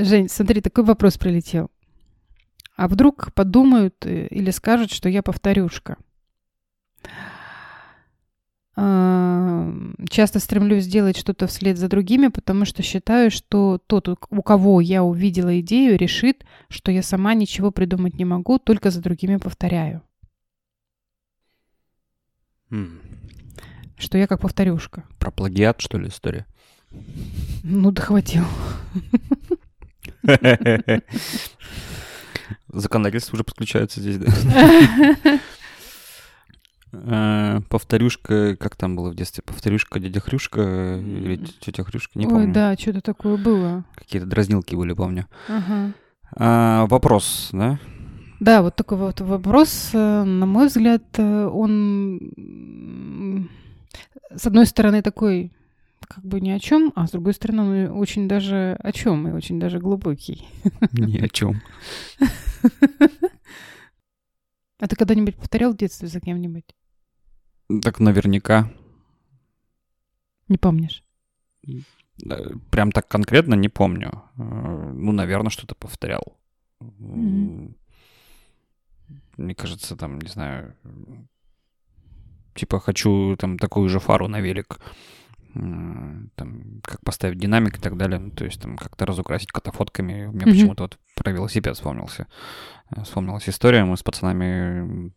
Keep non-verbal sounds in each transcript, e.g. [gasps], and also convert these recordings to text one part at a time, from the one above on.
А, Жень, смотри, такой вопрос прилетел. А вдруг подумают э, или скажут, что я повторюшка? А, Часто стремлюсь сделать что-то вслед за другими, потому что считаю, что тот, у кого я увидела идею, решит, что я сама ничего придумать не могу, только за другими повторяю. М, Что я как повторюшка. Про плагиат, что ли, история? Ну, дохватил. Законодательство уже подключается здесь, да? [laughs] Э, Повторюшка, как там было в детстве? Повторюшка, дядя Хрюшка или тетя Хрюшка, не Ой, помню. да, что-то такое было. Какие-то дразнилки были, помню. А, Вопрос, да? Да, вот такой вот вопрос, э, на мой взгляд, э, он, с одной стороны, такой как бы ни о чем, а с другой стороны, он очень даже о чем и очень даже глубокий. Ни о чем. [laughs] А ты когда-нибудь повторял в детстве за кем-нибудь? Так наверняка. Не помнишь? Э, Прям так конкретно не помню. Э, Ну, наверное, что-то повторял. Мгм. Мне кажется, там, не знаю, типа хочу там такую же фару на велик, М, там, как поставить динамик и так далее, ну, то есть там как-то разукрасить катафотками. У меня Мгм. почему-то вот про велосипед вспомнился. Э, Вспомнилась история, мы с пацанами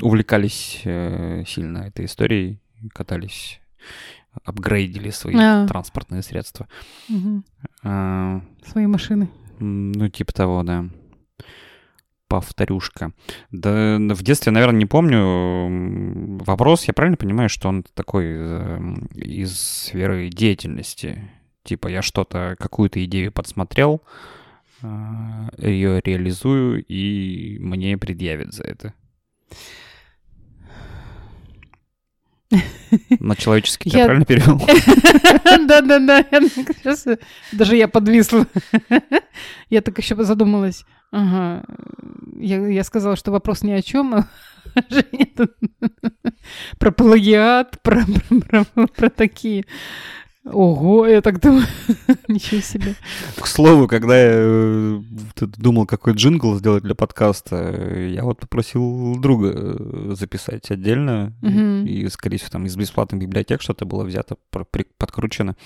увлекались э, сильно этой историей, катались, апгрейдили свои А. транспортные средства. Мгм. А, Свои машины. Ну, типа того, да. Повторюшка. Да, в детстве, наверное, не помню. Вопрос, я правильно понимаю, что он такой эм, из сферы деятельности? Типа я что-то, какую-то идею подсмотрел, ее реализую, и мне предъявят за это. На человеческий я Я- правильно перевел? [laughs] Да-да-да, даже я подвисла. [laughs] Я так еще задумалась. Ага. Я, я сказала, что вопрос ни о чем, а [laughs] Женя тут [laughs] про плагиат, про, про, про- про такие. Ого, я так думаю, [laughs] ничего себе. К слову, когда я э, думал, какой джингл сделать для подкаста, я вот попросил друга э, записать отдельно. И, скорее всего, там из бесплатных библиотек что-то было взято, подкручено.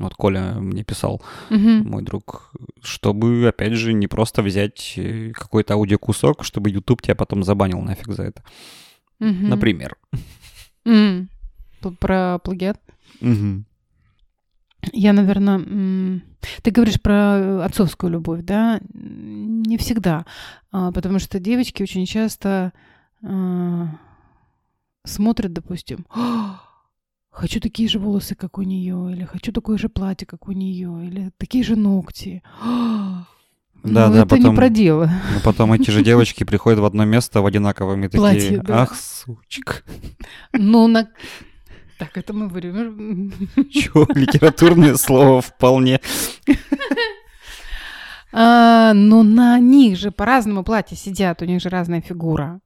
Вот Коля мне писал, Мгм. мой друг, чтобы, опять же, не просто взять э, какой-то аудиокусок, чтобы YouTube тебя потом забанил нафиг за это. Мгм. Например. П- Про плагиат. Мгм. Я, наверное... Ты говоришь про отцовскую любовь, да? Не всегда. А, Потому что девочки очень часто а, смотрят, допустим, «А, хочу такие же волосы, как у нее, или хочу такое же платье, как у нее, или такие же ногти. «А, [gasps] Да, ну, да, это не потом- про дело. [laughs] Но потом эти же девочки [laughs] приходят в одно место в одинаковыми такие. Платье, да. Ах, сучка. [laughs] Ну, на... Так, это мы говорим. Чё, литературное слово вполне. А, но на них же по-разному платье сидят, у них же разная фигура.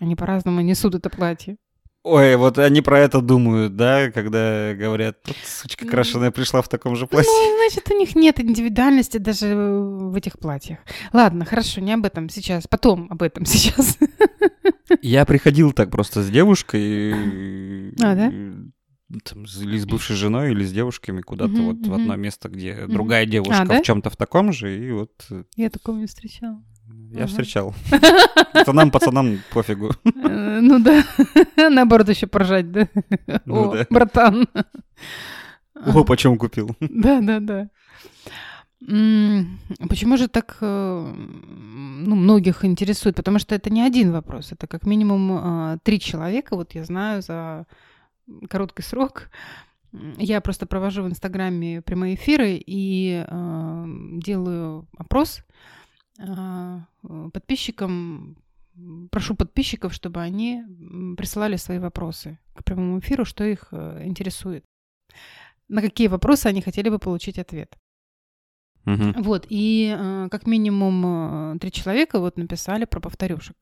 Они по-разному несут это платье. Ой, вот они про это думают, да, когда говорят, тут сучка Ну. крашеная пришла в таком же платье. Ну, [laughs] значит, у них нет индивидуальности даже в этих платьях. Ладно, хорошо, не об этом сейчас. Потом об этом [laughs] сейчас. Я приходил так просто с девушкой. [clears throat] А, да? э, там, с- или с бывшей женой, или с девушками куда-то Мгм, вот в мгм. одно место, где Мгм. другая девушка А, да? в чем-то в таком же, и вот э, Я такого не встречала. Я встречал. [laughs] Пацанам, пацанам пофигу. Э, Ну да, [laughs] наоборот еще поржать, да? Ну да. братан. О, почем купил? Да, да, да. Почему же так э, ну, многих интересует? Потому что это не один вопрос, это как минимум э, три человека. Вот я знаю за короткий срок. Я просто провожу в Инстаграме прямые эфиры и э, делаю опрос подписчикам. м, Прошу подписчиков, чтобы они присылали свои вопросы к прямому эфиру, что их э, интересует. На какие вопросы они хотели бы получить ответ. Мгм. Вот, и э, как минимум э, три человека вот написали про повторюшек.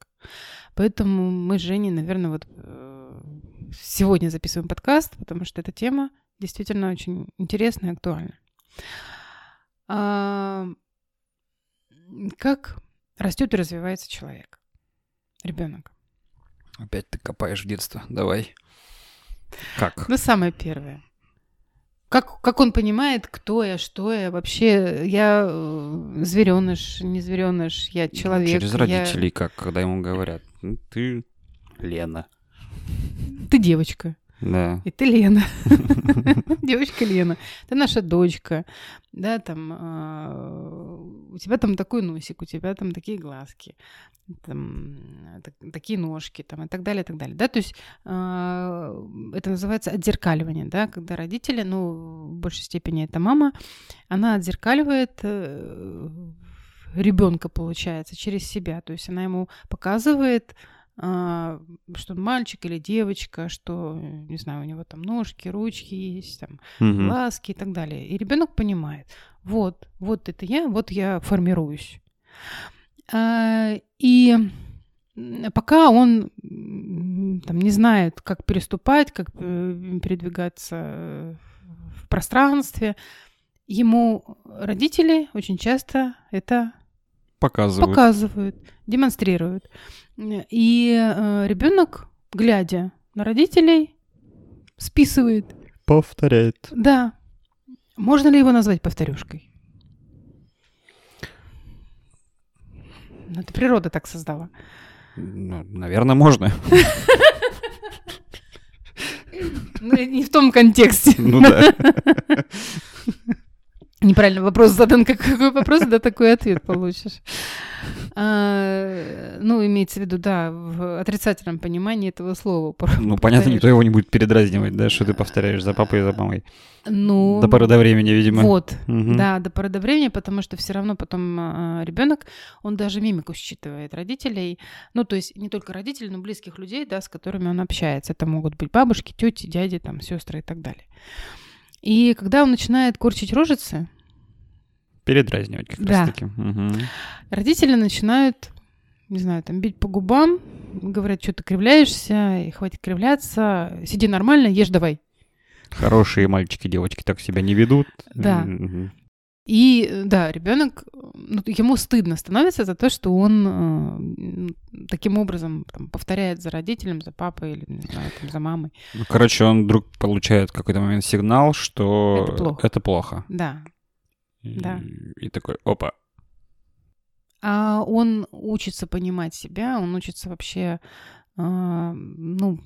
Поэтому мы с Женей, наверное, вот э, сегодня записываем подкаст, потому что эта тема действительно очень интересная и актуальна. А, как растет и развивается человек, ребенок. Опять ты копаешь в детство. Давай. Как? Ну, самое первое. Как, как он понимает, кто я, что я, вообще я э, звереныш, не звереныш, я человек. Через я- родителей, как, когда ему говорят, «Ну, ты Лена. Ты девочка, Да. и ты Лена. [laughs] Девочка Лена. Ты наша дочка. Да, там а, у тебя там такой носик, у тебя там такие глазки, там, так- такие ножки, там, и так далее, и так далее. Да, то есть а, это называется отзеркаливание, да, когда родители, ну, в большей степени это мама, она отзеркаливает ребенка, получается, через себя. То есть она ему показывает, а, что он мальчик или девочка, что, не знаю, у него там ножки, ручки есть, там, Мгм. глазки и так далее. И ребенок понимает, вот, вот это я, вот я формируюсь. А, И пока он там не знает, как переступать, как э, передвигаться э, в пространстве, ему родители очень часто это Показывают. показывают, демонстрируют. И ребенок, глядя на родителей, списывает. Повторяет. Да. Можно ли его назвать повторюшкой? Ну, это природа так создала. Ну, наверное, можно. [laughs] Ну, не в том контексте. Ну да. [laughs] Неправильно вопрос задан. Как- Какой вопрос, да, такой ответ получишь. А, ну, имеется в виду, да, в отрицательном понимании этого слова. Ну, понятно, никто его не будет передразнивать, да, что ты повторяешь за папой и за мамой. Ну, До поры до времени, видимо. Вот, Мгм. да, до поры до времени, потому что все равно потом ребенок, он даже мимику считывает родителей, ну, то есть не только родителей, но близких людей, да, с которыми он общается. Это могут быть бабушки, тети, дяди, там, сестры и так далее. И когда он начинает корчить рожицы, Передразнивать как Да. раз таки. Мгм. родители начинают, не знаю, там, бить по губам, говорят, что ты кривляешься, и хватит кривляться, сиди нормально, ешь давай. Хорошие мальчики, девочки так себя не ведут. Да. Мгм. И э, да, ребенок, ну, ему стыдно становится за то, что он э, таким образом там, повторяет за родителем, за папой или не знаю, там, за мамой. Ну, короче, он вдруг получает в какой-то момент сигнал, что Это плохо. это плохо. Да. И, Да. и такой, опа, А он учится понимать себя, он учится вообще, а, ну,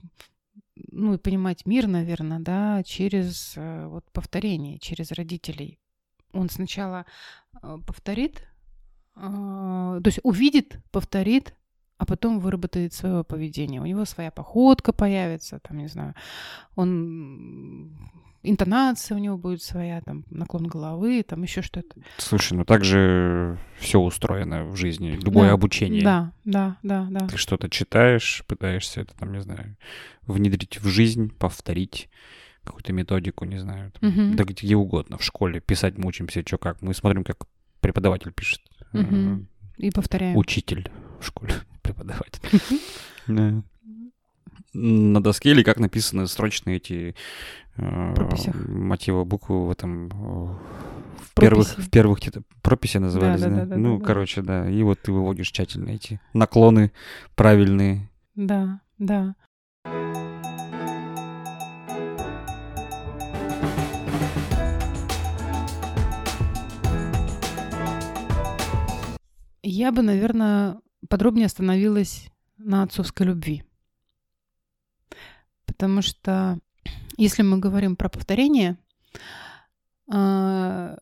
ну и понимать мир, наверное, да, через э, вот повторение, через родителей. Он сначала э, повторит, а, то есть увидит, повторит, а потом выработает свое поведение. У него своя походка появится, там, не знаю, он интонация у него будет своя, там, наклон головы, там еще что-то. слушай, ну так же все устроено в жизни, любое Да, обучение. Да, да, да, да. Ты что-то читаешь, пытаешься это, там, не знаю, внедрить в жизнь, повторить какую-то методику, не знаю, там, Мгм. да где угодно, в школе писать мы учимся, что как. Мы смотрим, как преподаватель пишет. Мгм. И повторяем. Учитель в школе, [laughs] преподаватель. Да. На доске или как написаны строчные эти э, мотивы буквы в этом э, в первых в первых прописи назывались, Да, да, да? ну, да. короче, да. И вот ты выводишь тщательно эти наклоны правильные. Да, да. Я бы, наверное, подробнее остановилась на отцовской любви. Потому что [clears throat] если мы говорим про повторение, а,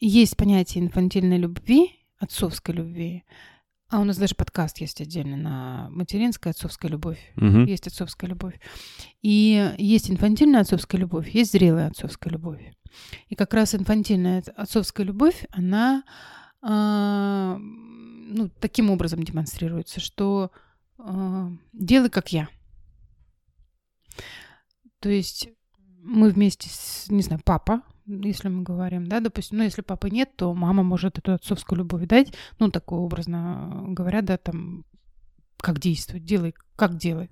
есть понятие инфантильной любви, отцовской любви, а у нас даже подкаст есть отдельно на материнская отцовская любовь. Мгм. Есть отцовская любовь. И есть инфантильная отцовская любовь, есть зрелая отцовская любовь. И как раз инфантильная от- отцовская любовь, она ну, таким образом демонстрируется, что а, делай как я. То есть мы вместе с, не знаю, папа, если мы говорим, да, допустим, ну, если папы нет, то мама может эту отцовскую любовь дать, ну, такое образно говоря, да, там, как действовать, делай как делать.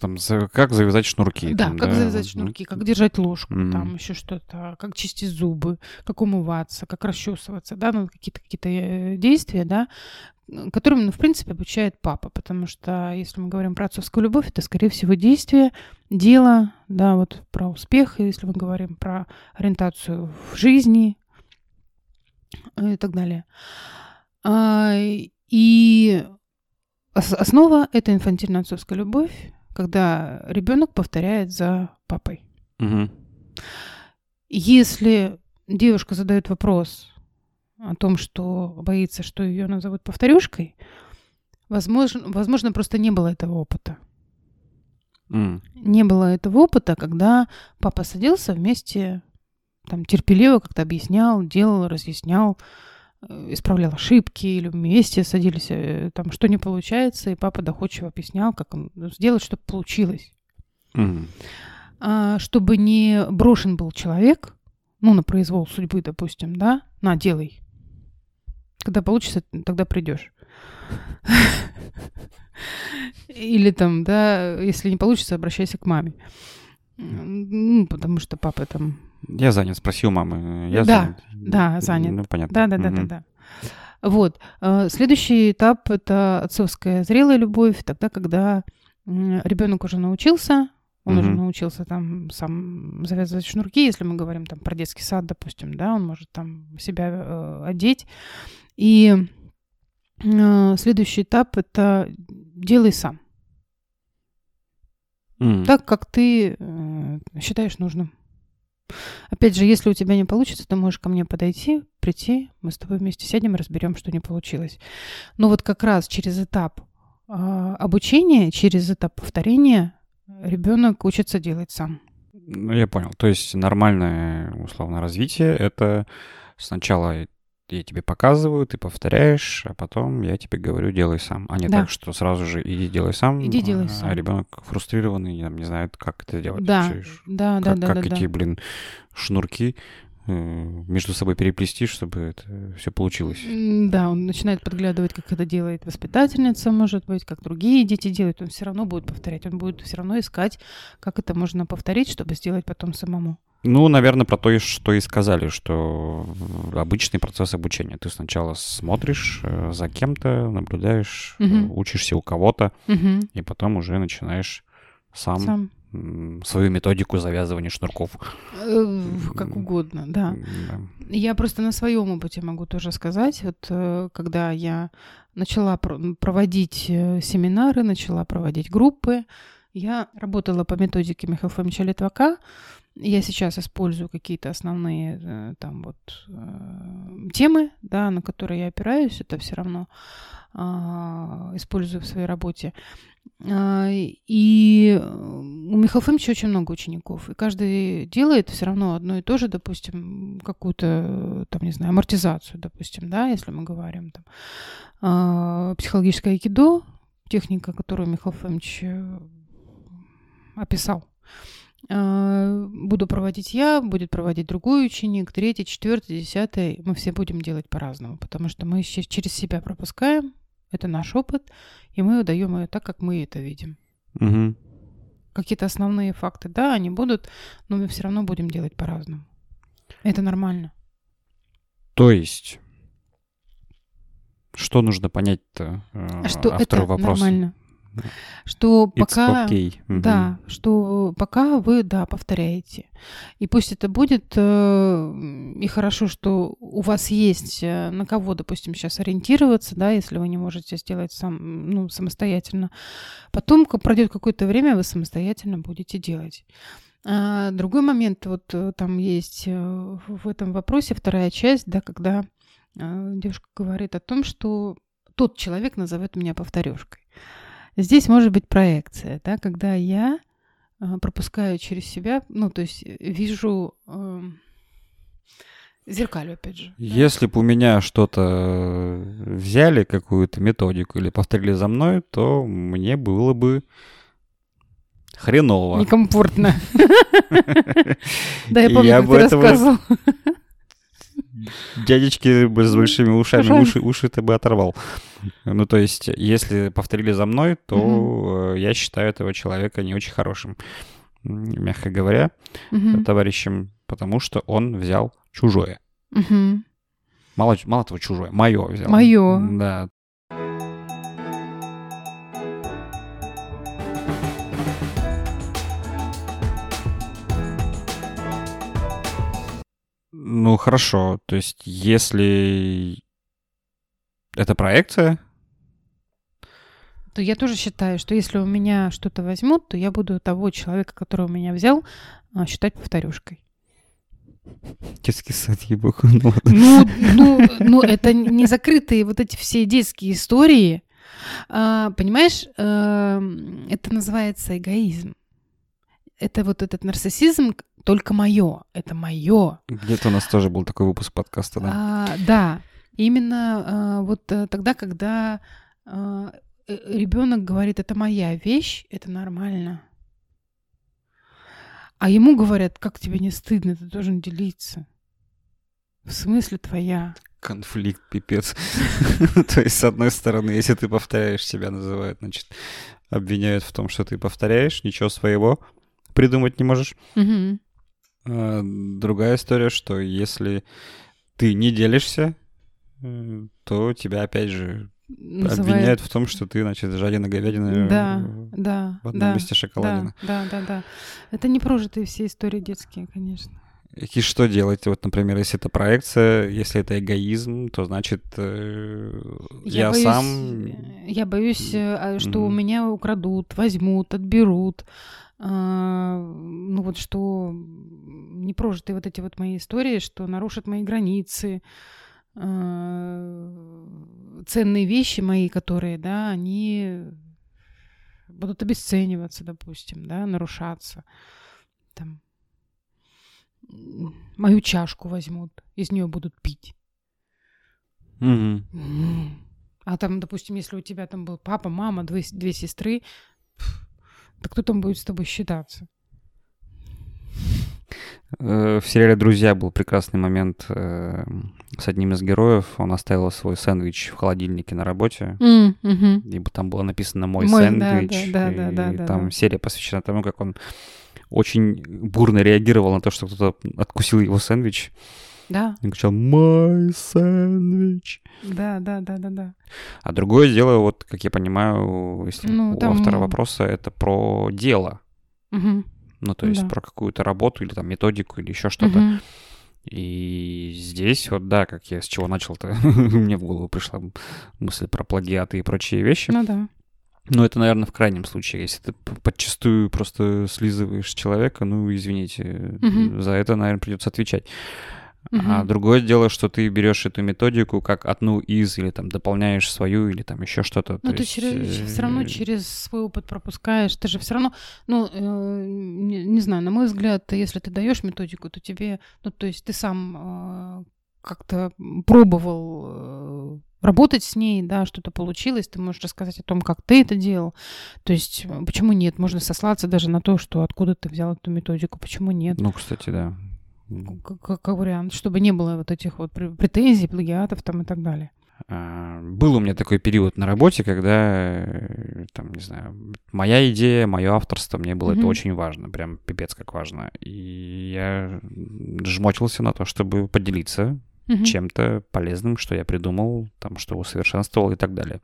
Там, за- как завязать шнурки. Да, там, как завязать ну, шнурки, как держать ложку, Мгм. там еще что-то, как чистить зубы, как умываться, как расчесываться, да, ну, какие-то какие-то э, действия, да, э, которым, ну, в принципе, обучает папа, потому что если мы говорим про отцовскую любовь, это, скорее всего, действие, дело, да, вот про успех, если мы говорим про ориентацию в жизни э, и так далее. А, И основа — это инфантильная отцовская любовь, когда ребенок повторяет за папой. Мгм. Если девушка задает вопрос о том, что боится, что ее назовут повторюшкой, возможно, возможно, просто не было этого опыта. М. Не было этого опыта, когда папа садился вместе, там, терпеливо как-то объяснял, делал, разъяснял, исправлял ошибки, или вместе садились, э, там, что не получается, и папа доходчиво объяснял, как он сделать, чтобы получилось. Мгм. а, чтобы не брошен был человек, ну, на произвол судьбы, допустим, да, на, делай. Когда получится, тогда придешь. [laughs] Или там, да, если не получится, обращайся к маме. Ну, потому что папа там... Я занят, спросил мамы. Я Да, занят. да, занят. Ну, понятно. Да, да, да, да, да. Вот. А, Следующий этап это отцовская зрелая любовь, тогда, когда ребенок уже научился, он уже Мгм. научился там сам завязывать шнурки, если мы говорим там про детский сад, допустим, да, он может там себя э, одеть. И э, следующий этап это делай сам, М. так как ты э, считаешь нужным. Опять же, если у тебя не получится, ты можешь ко мне подойти, прийти, мы с тобой вместе сядем и разберем, что не получилось. Но вот как раз через этап а, обучения, через этап повторения ребенок учится делать сам. Ну, я понял. То есть нормальное, условно, развитие — это сначала я тебе показываю, ты повторяешь, а потом я тебе говорю, делай сам. А не Да. так, что сразу же иди делай сам. Иди делай а, сам. А ребенок фрустрированный, не знает, как это делать. Да, вообще. да, да, как, да, как да, да. эти, блин, шнурки между собой переплести, чтобы это все получилось. Да, он начинает подглядывать, как это делает воспитательница, может быть, как другие дети делают. Он все равно будет повторять, он будет все равно искать, как это можно повторить, чтобы сделать потом самому. Ну, наверное, про то, что и сказали, что обычный процесс обучения. Ты сначала смотришь э, за кем-то, наблюдаешь, Мгм. учишься у кого-то, Мгм. и потом уже начинаешь сам, Сам. Свою методику завязывания шнурков. Э, Как угодно, да. Да. Я просто на своем опыте могу тоже сказать. Вот э, когда я начала про- проводить э, семинары, начала проводить группы, я работала по методике Михаила Фомича Литвака. Я сейчас использую какие-то основные там вот темы, да, на которые я опираюсь. Это все равно а, использую в своей работе. А, И э, у Михаила Фомича очень много учеников, и каждый делает все равно одно и то же, допустим, какую-то, там, не знаю, амортизацию, допустим, да, если мы говорим там. А, Психологическое айкидо, техника, которую Михаил Фомич э, описал. А, Буду проводить я, будет проводить другой ученик, третий, четвертый, десятый. Мы все будем делать по-разному, потому что мы через себя пропускаем, это наш опыт, и мы даем ее так, как мы это видим. Мгм. Какие-то основные факты, да, они будут, но мы все равно будем делать по-разному. Это нормально. То есть, что нужно понять-то э, Что автору это вопроса? нормально. Что It's пока... okay. Мгм. Да, что пока вы, да, повторяете. И пусть это будет, э, и хорошо, что у вас есть э, на кого, допустим, сейчас ориентироваться, да, если вы не можете сделать сам, ну, самостоятельно. Потом пройдет какое-то время, вы самостоятельно будете делать. А другой момент, вот э, там есть э, в этом вопросе вторая часть, да, когда девушка говорит о том, что тот человек назовет меня повторюшкой. Здесь может быть проекция, да, когда я э, пропускаю через себя, ну, то есть э, вижу эм, зеркалю, опять же. Если бы у меня что-то э, взяли, какую-то методику или повторили за мной, то мне было бы хреново. Некомфортно. [laughs] Да, я помню, как ты рассказывал. Дядечки с большими ушами уши, уши ты бы оторвал. Ну, то есть, если повторили за мной, то угу. я считаю этого человека не очень хорошим, мягко говоря, угу. товарищем, потому что он взял чужое. Угу. Мало, мало того, чужое, мое взял. Мое. Да. Хорошо. То есть, если это проекция, то я тоже считаю, что если у меня что-то возьмут, то я буду того человека, который у меня взял, а, считать повторюшкой. Детский сад, ебаку. Ну, ну, ну, ну, это не закрытые вот эти все детские истории. А, понимаешь, а, это называется эгоизм. Это вот этот нарциссизм, только мое. Это мое. Где-то у нас тоже был такой выпуск подкаста, да? А, да. Именно а, вот э, тогда, когда а, э, ребенок говорит, это моя вещь, это нормально. А ему говорят, как тебе не стыдно, ты должен делиться. В смысле твоя? Конфликт, пипец. [laughs] То есть, с одной стороны, если ты повторяешь, себя называют, значит, обвиняют в том, что ты повторяешь, ничего своего придумать не можешь. А, другая история, что если ты не делишься, э, то тебя опять же Называет... обвиняют в том, что ты, значит, жадина говядина да, да, в одном да, месте шоколадина. Да, да, да, да. Это не прожитые все истории детские, конечно. И что делать? Вот, например, если это проекция, если это эгоизм, то значит э, я, я боюсь, сам... Я боюсь, э, а, что mm-hmm. у меня украдут, возьмут, отберут. А, ну вот что не прожитые вот эти вот мои истории, что нарушат мои границы, а, ценные вещи мои, которые, да, они будут обесцениваться, допустим, да, нарушаться. Там, мою чашку возьмут, из нее будут пить. Mm-hmm. А там, допустим, если у тебя там был папа, мама, две, две сестры, да кто там будет с тобой считаться? Э, в сериале «Друзья» был прекрасный момент э, с одним из героев. Он оставил свой сэндвич в холодильнике на работе. Mm, mm-hmm. И там было написано «Мой, Мой сэндвич». Да, да, да, и да, там да. серия посвящена тому, как он очень бурно реагировал на то, что кто-то откусил его сэндвич. Да. И кричал «Мой сэндвич». Да, да, да, да, да. А другое дело, вот, как я понимаю, если ну, у там... автора вопроса, это про дело. Угу. Ну, то есть да. про какую-то работу или там методику или еще что-то. Угу. И здесь вот, да, как я с чего начал-то, [laughs] мне в голову пришла мысль про плагиаты и прочие вещи. Ну да. Ну, это, наверное, в крайнем случае. Если ты подчастую просто слизываешь человека, ну, извините, угу. за это, наверное, придется отвечать. Угу. А другое дело, что ты берешь эту методику как одну из, или там дополняешь свою, или там еще что-то. Ну, ты есть... через, э, все равно через свой опыт пропускаешь. Ты же все равно, ну, э, не, не знаю, на мой взгляд, если ты даешь методику, то тебе, ну, то есть ты сам э, как-то пробовал э, работать с ней, да, что-то получилось, ты можешь рассказать о том, как ты это делал. То есть э, почему нет? Можно сослаться даже на то, что откуда ты взял эту методику, почему нет? Ну, кстати, да как, как вариант, чтобы не было вот этих вот претензий, плагиатов там и так далее. А, был у меня такой период на работе, когда, э, там, не знаю, моя идея, мое авторство, мне было mm-hmm. это очень важно, прям пипец как важно. И я жмотился на то, чтобы поделиться mm-hmm. чем-то полезным, что я придумал, там, что усовершенствовал и так далее.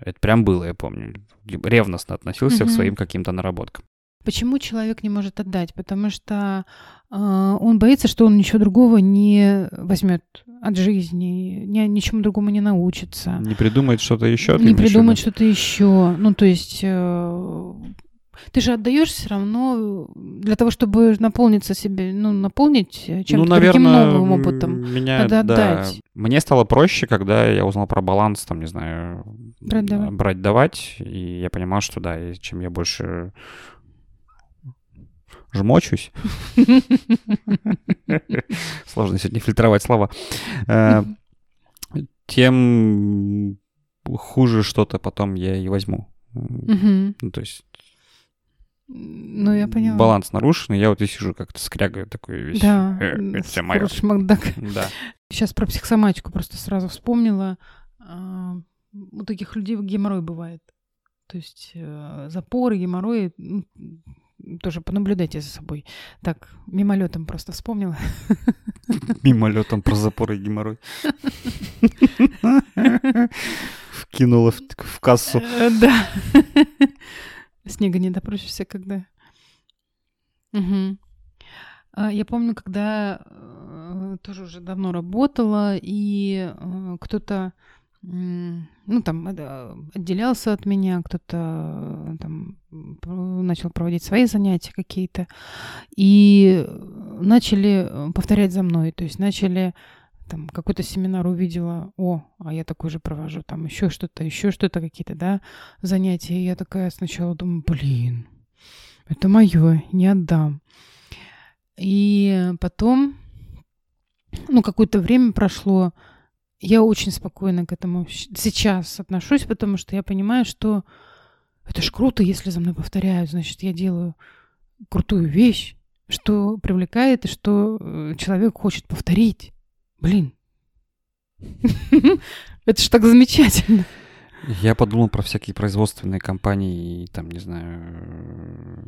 Это прям было, я помню. Ревностно относился mm-hmm. к своим каким-то наработкам. Почему человек не может отдать? Потому что э, он боится, что он ничего другого не возьмет от жизни, ни, ничему другому не научится. Не придумает что-то еще. Не придумает что-то еще. Ну, то есть э, ты же отдаешь все равно для того, чтобы наполниться себе, ну, наполнить чем-то ну, наверное, другим новым опытом. Меня, Надо да, отдать. Мне стало проще, когда я узнал про баланс, там, не знаю, брать-давать. брать-давать, и я понимал, что да, чем я больше жмочусь. [laughs] Сложно сегодня фильтровать слова. Э, тем хуже что-то потом я и возьму. Ну, то есть Ну, я поняла. баланс нарушен, и я вот и сижу как-то скрягаю такой весь. Да, [laughs] «Э, это все мое. Да. Сейчас про психосоматику просто сразу вспомнила. А, У таких людей геморрой бывает. То есть э, запоры, геморрой, тоже понаблюдайте за собой. Так, мимолетом просто вспомнила. Мимолетом про запоры и геморрой. Вкинула в, кассу. Э, Да. Снега не допросишься, когда. А, Я помню, когда э, тоже уже давно работала, и э, кто-то, ну, там, отделялся от меня, кто-то э, там начал проводить свои занятия какие-то, и э, начали э, повторять за мной, то есть начали там какой-то семинар увидела, о, а я такой же провожу, там еще что-то, еще что-то какие-то, да, занятия. И я такая сначала думаю, блин, это мое, не отдам. И потом, ну, какое-то время прошло, я очень спокойно к этому сейчас отношусь, потому что я понимаю, что это ж круто, если за мной повторяют, значит, я делаю крутую вещь, что привлекает и что э, человек хочет повторить. Блин. [laughs] Это ж так замечательно. Я подумал про всякие производственные компании, там, не знаю,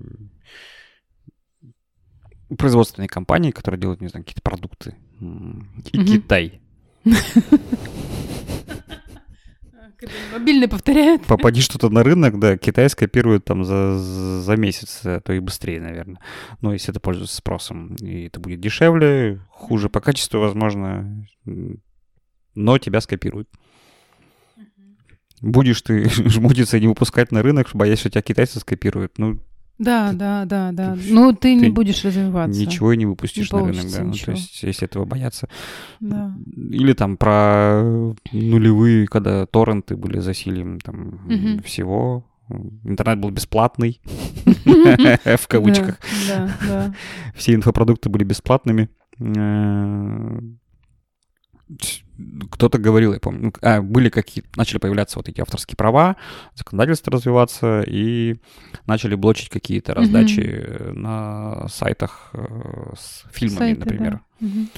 э, производственные компании, которые делают, не знаю, какие-то продукты. И Мгм. Китай. Мобильные повторяют. Попади что-то на рынок, да, Китай скопирует там за, за месяц, а то и быстрее, наверное. Но если это пользуется спросом, и это будет дешевле, хуже по качеству, возможно, но тебя скопируют. Будешь ты [laughs] жмутиться и не выпускать на рынок, боясь, что тебя китайцы скопируют. Ну, Да, да, да, да. ты- Ну, ты не ты будешь развиваться. ничего и не выпустишь Не на рынок, получится да. Ну, то есть, если этого бояться. Да. Или там про нулевые, когда торренты были засилием там Мгм. всего. Интернет был бесплатный, [laughs] в кавычках. Да, да. Все инфопродукты были бесплатными. Кто-то говорил, я помню, ну, а, были какие начали появляться вот эти авторские права, законодательство развиваться, и начали блочить какие-то раздачи э, на сайтах э, с фильмами, Сайты, например. да. Мгм.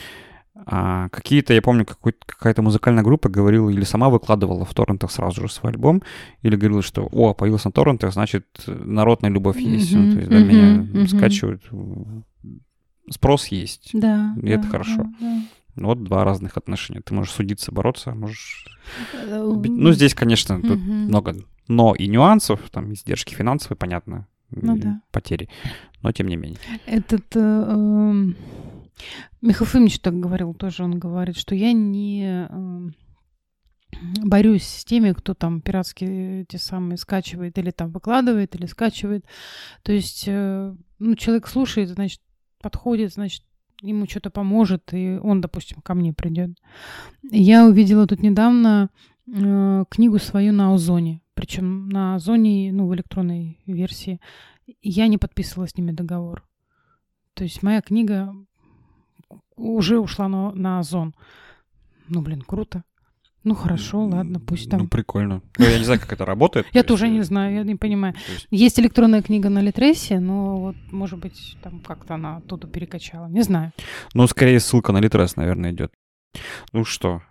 А какие-то, я помню, какая-то музыкальная группа говорила или сама выкладывала в торрентах сразу же свой альбом, или говорила, что «О, появился на торрентах, значит, народная любовь есть». Ну, Мгм, то есть, да, мгм, меня мгм. скачивают. Спрос есть. Да. И это да, хорошо. да, Вот два разных отношения. Ты можешь судиться, бороться, можешь... да. Ну, здесь, конечно, тут Мгм. много но и нюансов, там, издержки финансовые, понятно, Ну да. потери, но тем не менее. Этот э, эм, Михаил Фомич так говорил тоже, он говорит, что я не эм, борюсь с теми, кто там пиратские те самые скачивает или там выкладывает, или скачивает. То есть, э, ну, человек слушает, значит, подходит, значит, ему что-то поможет, и он, допустим, ко мне придет. Я увидела тут недавно э, книгу свою на Озоне, причем на Озоне, ну, в электронной версии. Я не подписывала с ними договор. То есть моя книга уже ушла на, на Озон. Ну, блин, круто. Ну, хорошо, ладно, пусть там. Ну, прикольно. Ну, я не знаю, как это работает. [laughs] Я тоже не э, знаю, я не понимаю. есть электронная книга на Литресе, но вот, может быть, там как-то она оттуда перекачала. Не знаю. Ну, скорее ссылка на Литрес, наверное, идет. Ну что,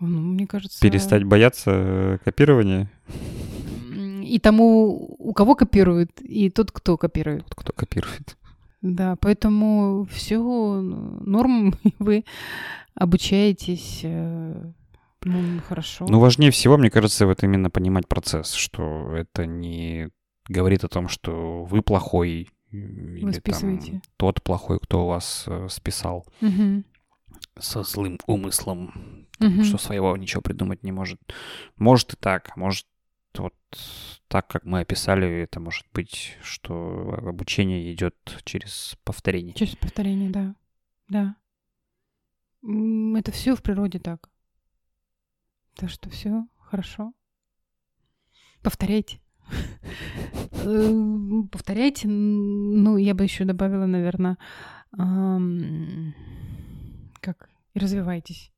Ну, мне кажется... перестать бояться э, копирования? И тому, у кого копируют, и тот, кто копирует. Вот Кто копирует? Да, поэтому все норм, [laughs] вы обучаетесь э, ну, хорошо. Ну, важнее всего, мне кажется, вот именно понимать процесс, что это не говорит о том, что вы плохой или там списываете. тот плохой, кто у вас э, списал Мгм. со злым умыслом, Мгм. что своего ничего придумать не может. Может и так, а может вот так, как мы описали, это может быть, что обучение идет через повторение. Через повторение, да. Да. Это все в природе так. Так что все хорошо. Повторяйте. Э, Повторяйте. Ну, я бы еще добавила, наверное, как и развивайтесь.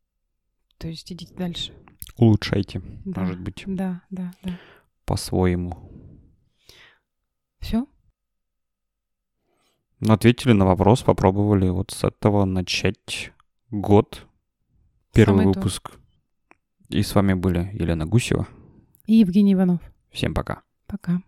То есть идите дальше. Улучшайте, Да. может быть, Да, да, да. по-своему. Все? Ну, ответили на вопрос, попробовали вот с этого начать год. Первый Самый то. И с вами были Елена Гусева. И Евгений Иванов. Всем пока. Пока.